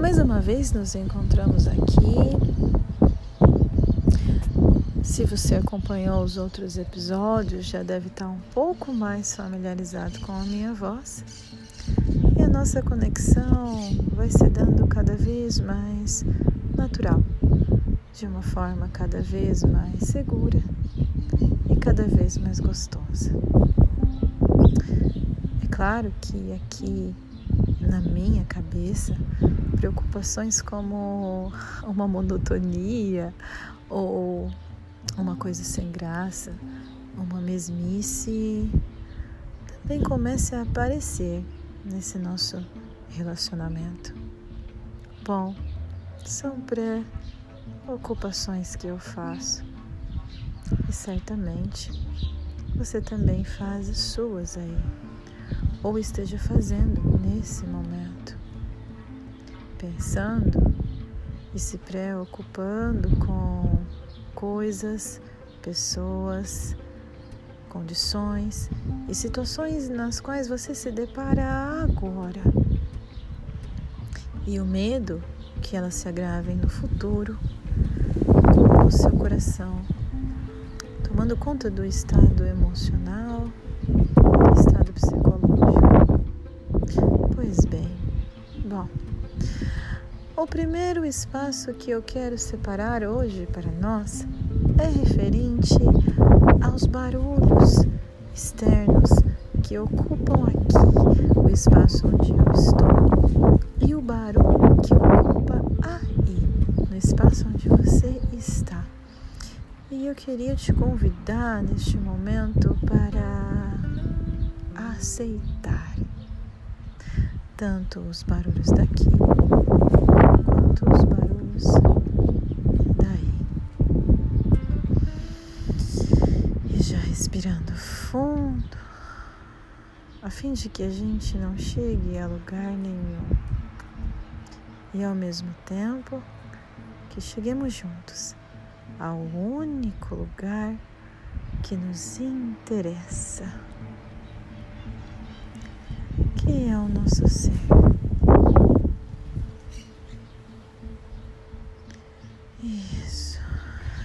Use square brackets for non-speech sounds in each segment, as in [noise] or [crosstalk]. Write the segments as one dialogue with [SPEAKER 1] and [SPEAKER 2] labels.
[SPEAKER 1] Mais uma vez nos encontramos aqui. Se você acompanhou os outros episódios, já deve estar um pouco mais familiarizado com a minha voz. E a nossa conexão vai se dando cada vez mais natural, de uma forma cada vez mais segura e cada vez mais gostosa. É claro que aqui na minha cabeça preocupações como uma monotonia ou uma coisa sem graça, uma mesmice, também comece a aparecer nesse nosso relacionamento. Bom, são preocupações que eu faço e certamente você também faz as suas aí, ou esteja fazendo nesse momento pensando e se preocupando com coisas, pessoas, condições e situações nas quais você se depara agora. E o medo que elas se agravem no futuro com o seu coração, tomando conta do estado emocional e estado psicológico. Pois bem, bom. O primeiro espaço que eu quero separar hoje para nós é referente aos barulhos externos que ocupam aqui o espaço onde eu estou e o barulho que ocupa aí, no espaço onde você está. E eu queria te convidar neste momento para aceitar tanto os barulhos daqui os barulhos daí. E já respirando fundo, a fim de que a gente não chegue a lugar nenhum. E ao mesmo tempo que cheguemos juntos ao único lugar que nos interessa, que é o nosso ser.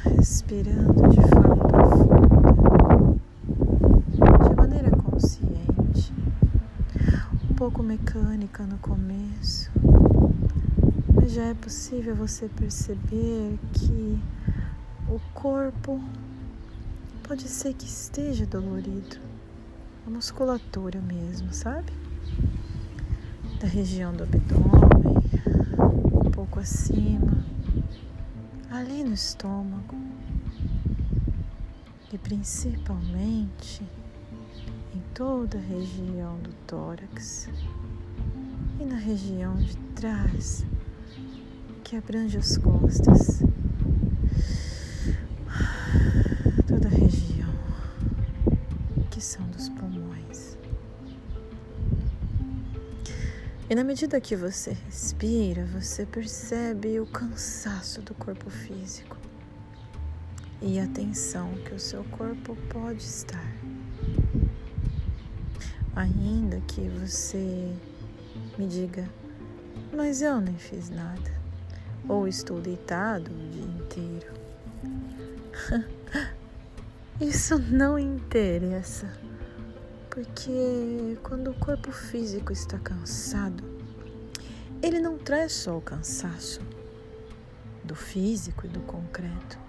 [SPEAKER 1] Respirando de forma profunda, de maneira consciente, um pouco mecânica no começo, mas já é possível você perceber que o corpo pode ser que esteja dolorido, a musculatura mesmo, sabe? Da região do abdômen, um pouco acima, ali no estômago. E principalmente em toda a região do tórax e na região de trás que abrange as costas, E na medida que você respira, você percebe o cansaço do corpo físico e a tensão que o seu corpo pode estar. Ainda que você me diga, mas eu nem fiz nada, ou estou deitado o dia inteiro. [laughs] Isso não interessa, porque quando o corpo físico está cansado, ele não traz só o cansaço do físico e do concreto,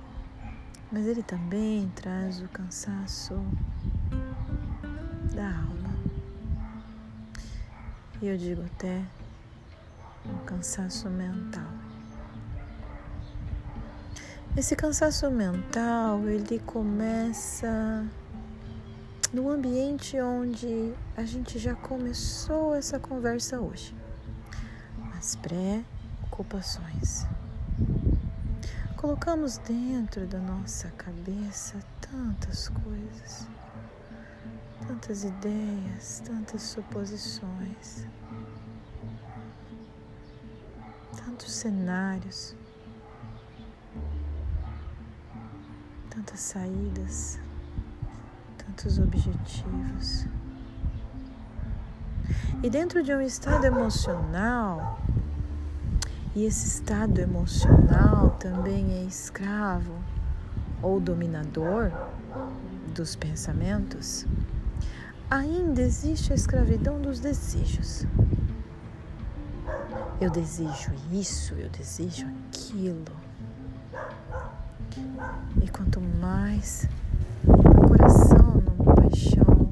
[SPEAKER 1] mas ele também traz o cansaço da alma. E eu digo até um cansaço mental. Esse cansaço mental, ele começa no ambiente onde a gente já começou essa conversa hoje. As pré-ocupações. Colocamos dentro da nossa cabeça tantas coisas, tantas ideias, tantas suposições, tantos cenários, tantas saídas, tantos objetivos. E dentro de um estado emocional e esse estado emocional também é escravo ou dominador dos pensamentos, ainda existe a escravidão dos desejos. Eu desejo isso, eu desejo aquilo. E quanto mais paixão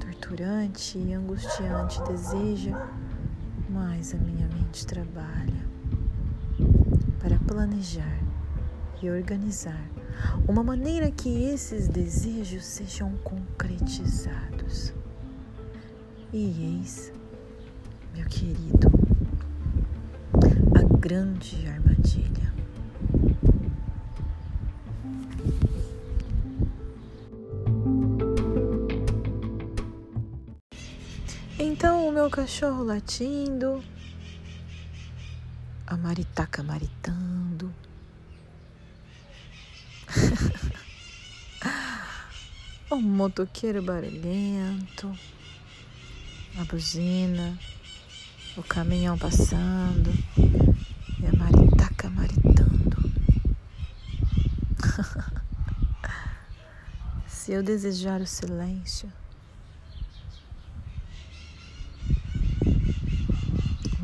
[SPEAKER 1] torturante e angustiante deseja, mais a minha mente trabalha para planejar e organizar uma maneira que esses desejos sejam concretizados. E eis, meu querido, a grande armadilha. Então o meu cachorro latindo, a maritaca maritando. o [laughs] motoqueiro barulhento, a buzina, o caminhão passando. E a maritaca maritando. [laughs] Se eu desejar o silêncio,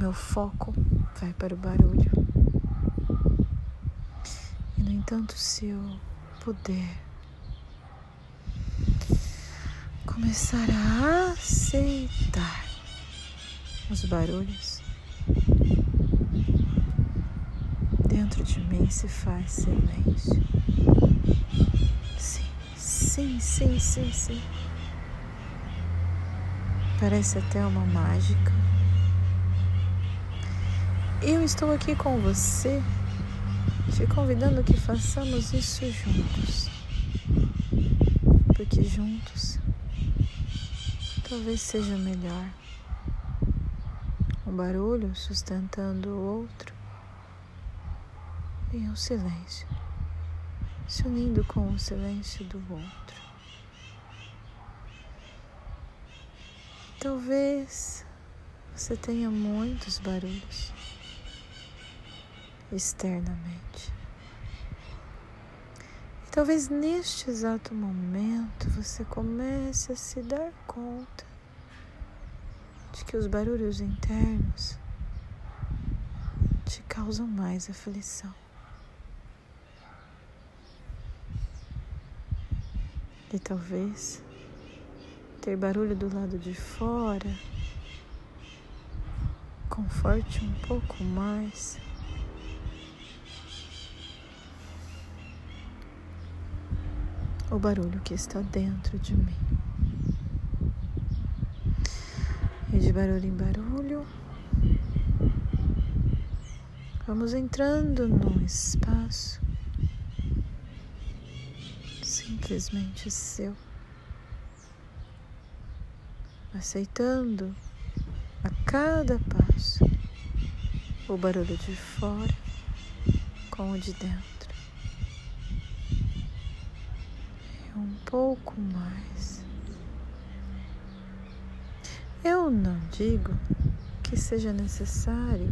[SPEAKER 1] meu foco vai para o barulho. E no entanto, se eu puder começar a aceitar os barulhos, dentro de mim se faz silêncio. Sim, sim, sim, sim, sim. Parece até uma mágica. Eu estou aqui com você, te convidando que façamos isso juntos. Porque juntos talvez seja melhor. Um barulho sustentando o outro e um silêncio se unindo com o silêncio do outro. Talvez você tenha muitos barulhos externamente. E talvez neste exato momento você comece a se dar conta de que os barulhos internos te causam mais aflição. E talvez ter barulho do lado de fora conforte um pouco mais. O barulho que está dentro de mim. E de barulho em barulho, vamos entrando num espaço simplesmente seu, aceitando a cada passo o barulho de fora com o de dentro. Um pouco mais. Eu não digo que seja necessário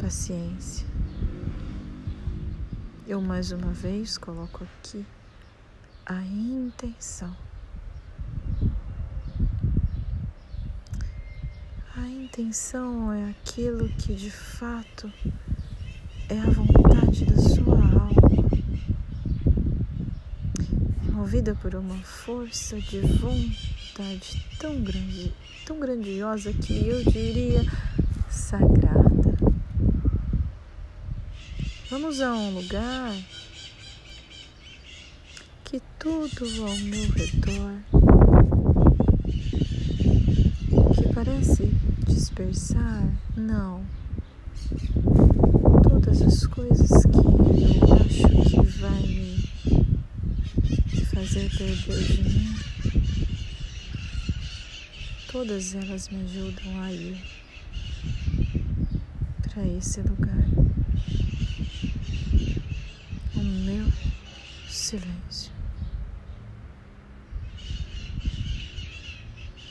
[SPEAKER 1] paciência. Eu mais uma vez coloco aqui a intenção. A intenção é aquilo que de fato é a vontade da sua movida por uma força de vontade tão grande, tão grandiosa que eu diria sagrada. Vamos a um lugar que tudo ao meu redor que parece dispersar, não. Todas as coisas que eu acho que vai me fazer mim, todas elas me ajudam a ir para esse lugar. O meu silêncio.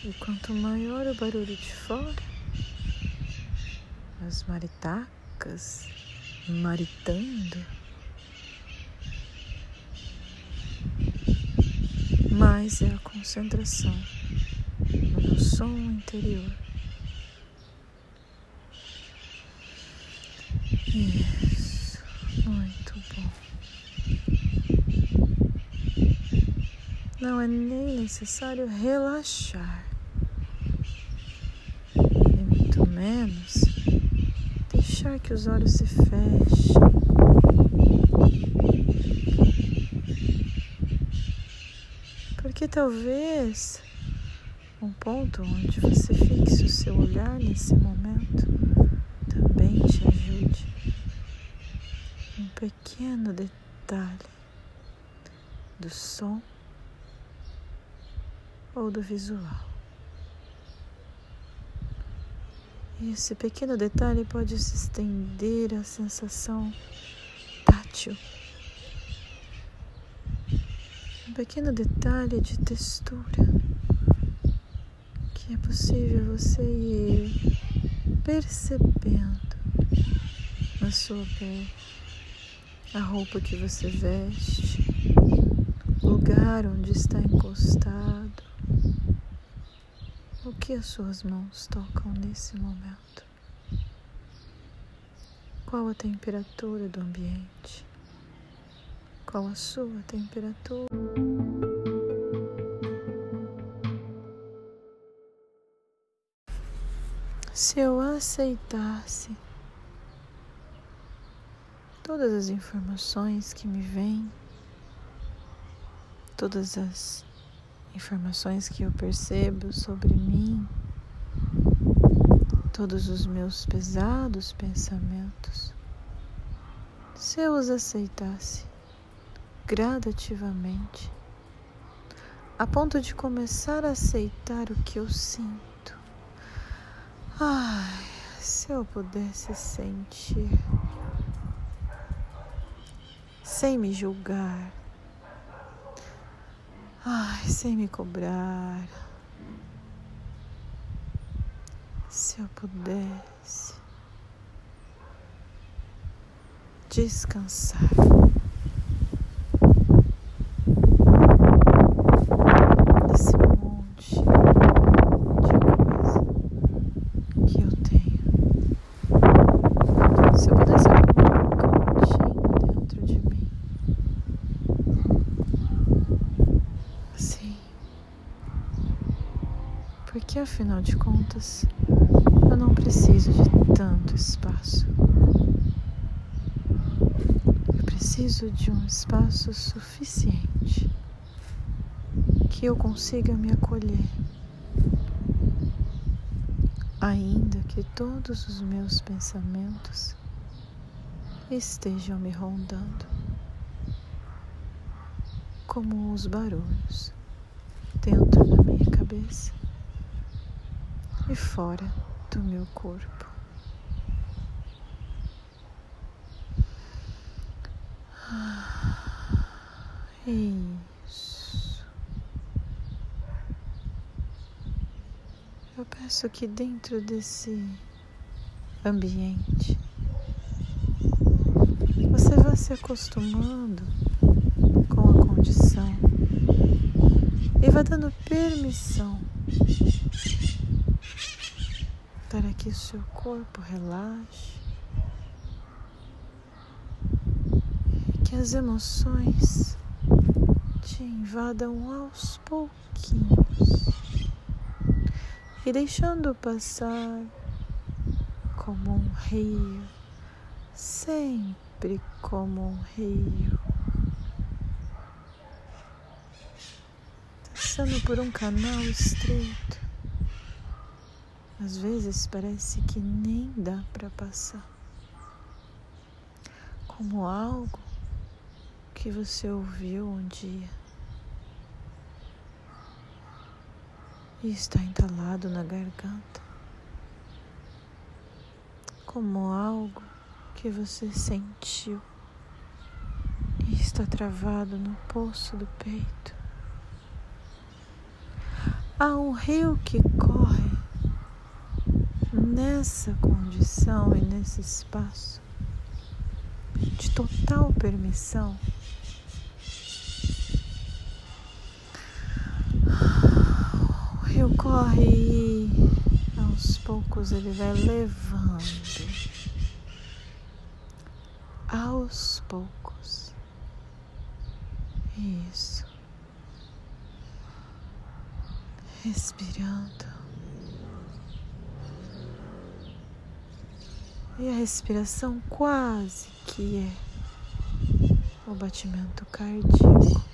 [SPEAKER 1] E quanto maior o barulho de fora, as maritacas maritando, mais é a concentração no meu som interior. Isso, muito bom. Não é nem necessário relaxar, e muito menos deixar que os olhos se fechem. Porque talvez um ponto onde você fixe o seu olhar nesse momento também te ajude. Um pequeno detalhe do som ou do visual. Esse pequeno detalhe pode se estender à sensação tátil. Um pequeno detalhe de textura que é possível você ir percebendo na sua pele a roupa que você veste, o lugar onde está encostado o que as suas mãos tocam nesse momento? Qual a temperatura do ambiente? Qual a sua temperatura? Se eu aceitasse todas as informações que me vêm, todas as informações que eu percebo sobre mim, todos os meus pesados pensamentos, se eu os aceitasse gradativamente, a ponto de começar a aceitar o que eu sinto. Ai, se eu pudesse sentir sem me julgar Ai, sem me cobrar. Se eu pudesse descansar. Porque afinal de contas eu não preciso de tanto espaço. Eu preciso de um espaço suficiente que eu consiga me acolher, ainda que todos os meus pensamentos estejam me rondando, como os barulhos dentro da minha cabeça e fora do meu corpo. Isso. Eu peço que dentro desse ambiente você vá se acostumando com a condição e vá dando permissão para que o seu corpo relaxe. Que as emoções te invadam aos pouquinhos. E deixando passar como um rio, sempre como um rio. Passando por um canal estreito às vezes parece que nem dá para passar. Como algo que você ouviu um dia e está entalado na garganta. Como algo que você sentiu e está travado no poço do peito. Há um rio que corre nessa condição e nesse espaço de total permissão, o rio corre e aos poucos ele vai levando. Aos poucos. Isso. Respirando. E a respiração quase que é o batimento cardíaco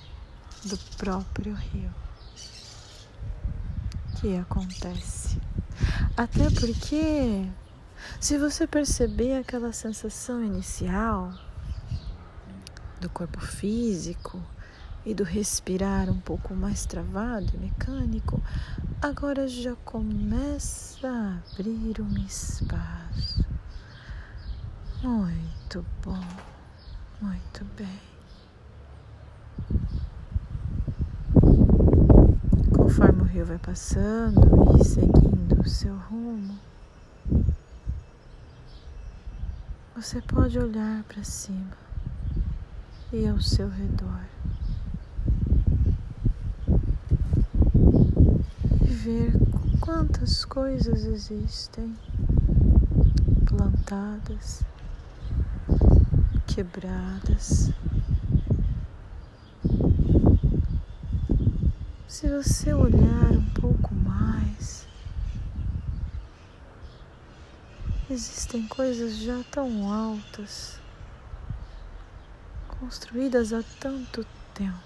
[SPEAKER 1] do próprio rio que acontece. Até porque, se você perceber aquela sensação inicial do corpo físico e do respirar um pouco mais travado e mecânico, agora já começa a abrir um espaço muito bom, muito bem. Conforme o rio vai passando e seguindo o seu rumo, você pode olhar para cima e ao seu redor e ver quantas coisas existem plantadas quebradas. Se você olhar um pouco mais, existem coisas já tão altas, construídas há tanto tempo.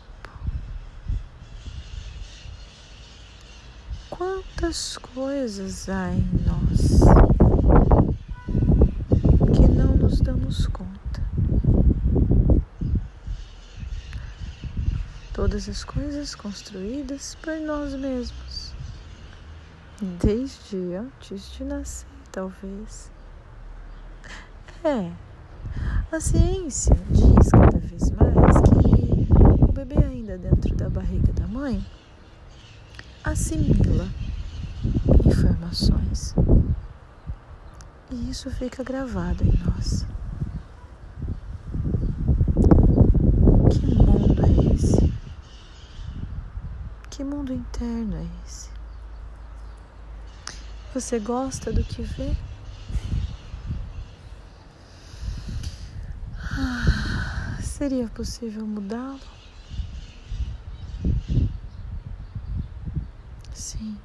[SPEAKER 1] Quantas coisas há em nós que não nos damos conta? Todas as coisas construídas por nós mesmos, desde antes de nascer, talvez. É, a ciência diz cada vez mais que o bebê, ainda dentro da barriga da mãe, assimila informações. E isso fica gravado em nós. Que mundo interno é esse? Você gosta do que vê? Ah, seria possível mudá-lo? Sim,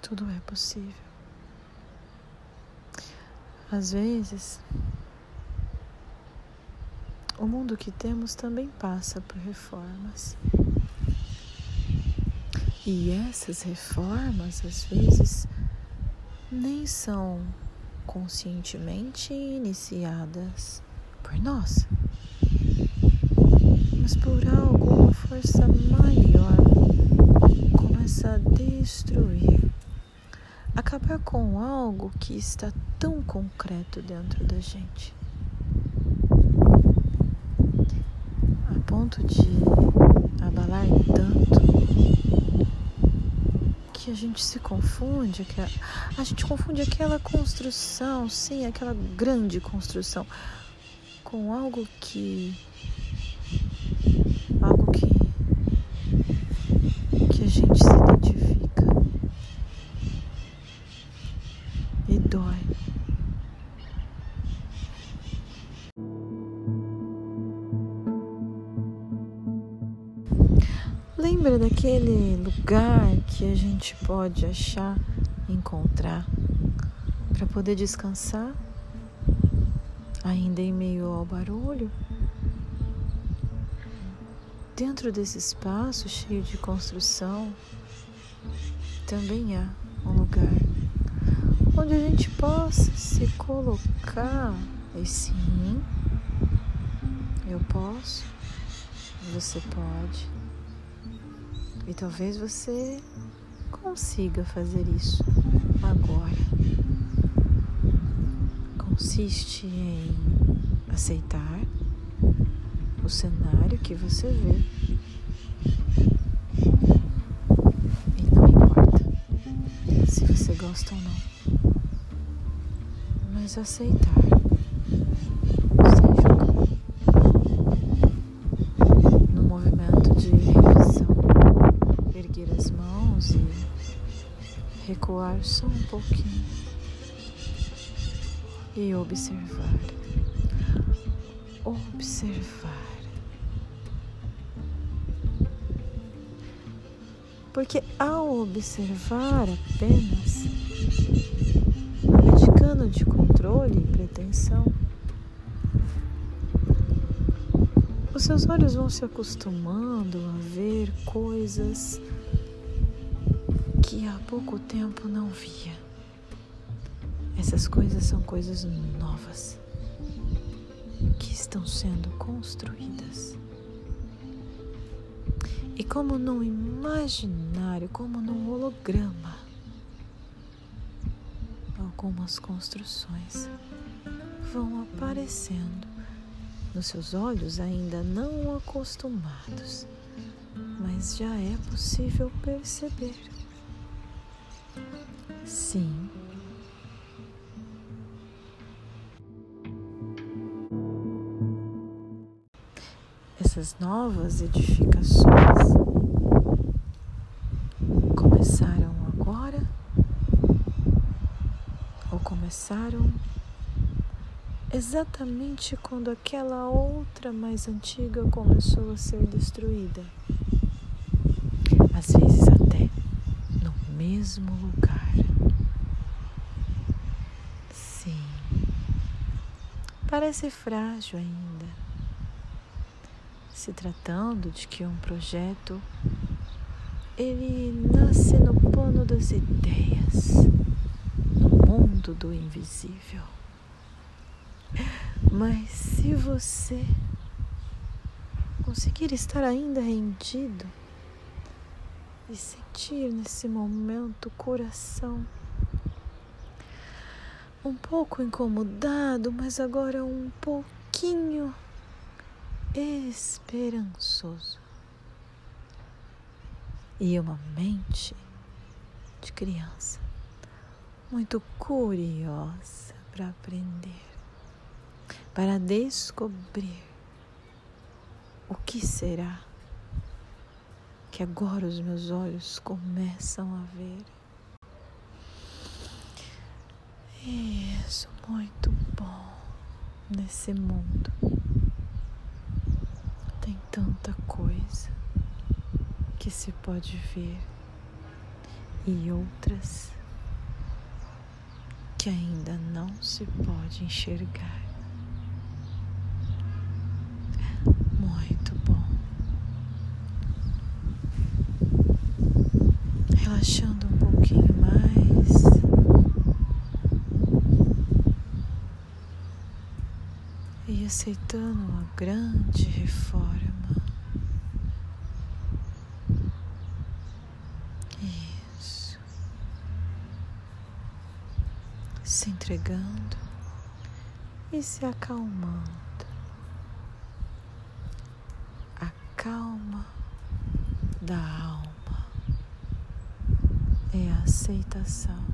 [SPEAKER 1] tudo é possível. Às vezes, o mundo que temos também passa por reformas. E essas reformas, às vezes, nem são conscientemente iniciadas por nós, mas por algo, uma força maior começa a destruir, acabar com algo que está tão concreto dentro da gente. ponto de abalar tanto a gente se confunde, a, a gente confunde aquela construção, sim, aquela grande construção, com algo que algo que que a gente se identifica e dói. Lembra daquele lugar que a gente pode achar, encontrar para poder descansar, ainda em meio ao barulho? Dentro desse espaço cheio de construção, também há um lugar onde a gente possa se colocar e sim, eu posso, você pode e talvez você consiga fazer isso agora. Consiste em aceitar o cenário que você vê. E não importa se você gosta ou não, mas aceitar movimento de revisão, erguer as mãos e recuar só um pouquinho e observar. Observar. Porque ao observar apenas, abdicando de controle e pretensão, os seus olhos vão se acostumando a ver coisas que há pouco tempo não via. Essas coisas são coisas novas que estão sendo construídas. E como num imaginário, como num holograma, algumas construções vão aparecendo nos seus olhos ainda não acostumados, mas já é possível perceber. Sim. Essas novas edificações começaram agora ou começaram exatamente quando aquela outra mais antiga começou a ser destruída. Às vezes até no mesmo lugar. Sim. Parece frágil ainda. Se tratando de que um projeto ele nasce no plano das ideias, no mundo do invisível. Mas se você conseguir estar ainda rendido e sentir nesse momento o coração um pouco incomodado, mas agora um pouquinho esperançoso e uma mente de criança muito curiosa para aprender, para descobrir o que será que agora os meus olhos começam a ver. Isso, muito bom nesse mundo. Tem tanta coisa que se pode ver e outras que ainda não se pode enxergar. Muito bom. Relaxando um pouquinho mais. E aceitando uma grande reforma. se entregando e se acalmando. A calma da alma é a aceitação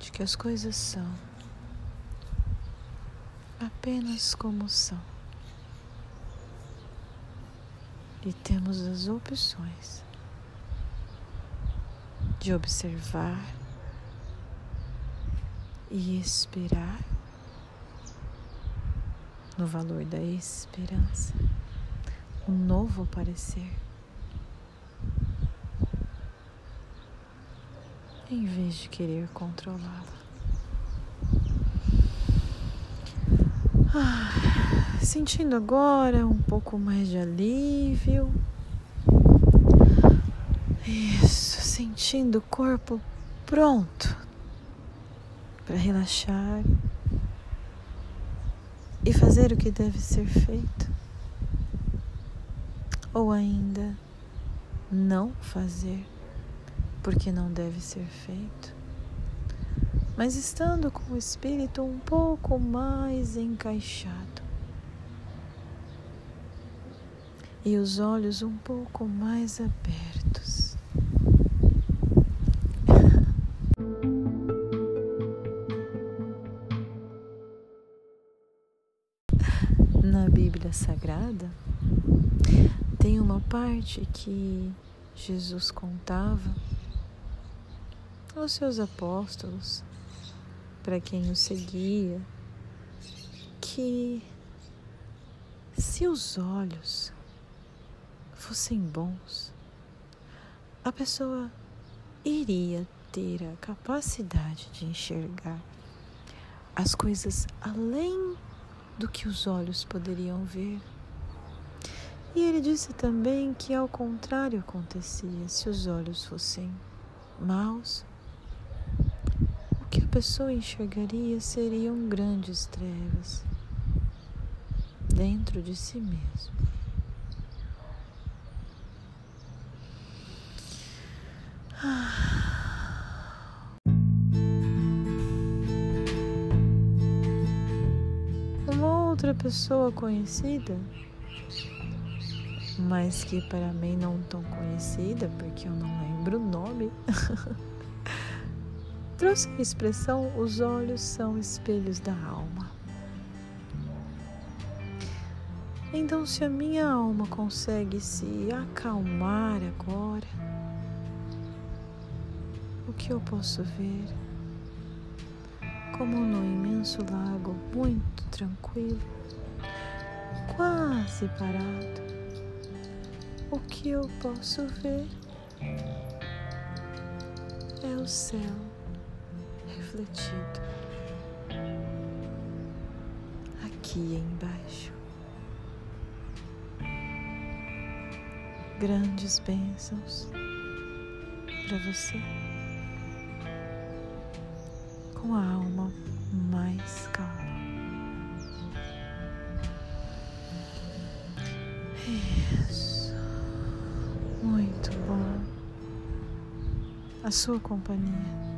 [SPEAKER 1] de que as coisas são apenas como são. E temos as opções de observar e esperar no valor da esperança, um novo aparecer. Em vez de querer controlá-la. Ah, sentindo agora um pouco mais de alívio. Isso, sentindo o corpo pronto para relaxar e fazer o que deve ser feito, ou ainda não fazer porque não deve ser feito, mas estando com o espírito um pouco mais encaixado e os olhos um pouco mais abertos. [laughs] Na Bíblia Sagrada tem uma parte que Jesus contava aos seus apóstolos para quem o seguia, que se os olhos fossem bons, a pessoa iria ter a capacidade de enxergar as coisas além do que os olhos poderiam ver. E ele disse também que ao contrário acontecia se os olhos fossem maus, pessoa enxergaria seriam grandes trevas dentro de si mesmo. Uma outra pessoa conhecida mas que para mim não tão conhecida, porque eu não lembro o nome, [laughs] trouxe a expressão: os olhos são espelhos da alma. Então, se a minha alma consegue se acalmar agora, o que eu posso ver? Como no imenso lago, muito tranquilo, quase parado o que eu posso ver é o céu refletido aqui embaixo. Grandes bênçãos para você com a alma mais calma. Isso. Muito bom. A sua companhia.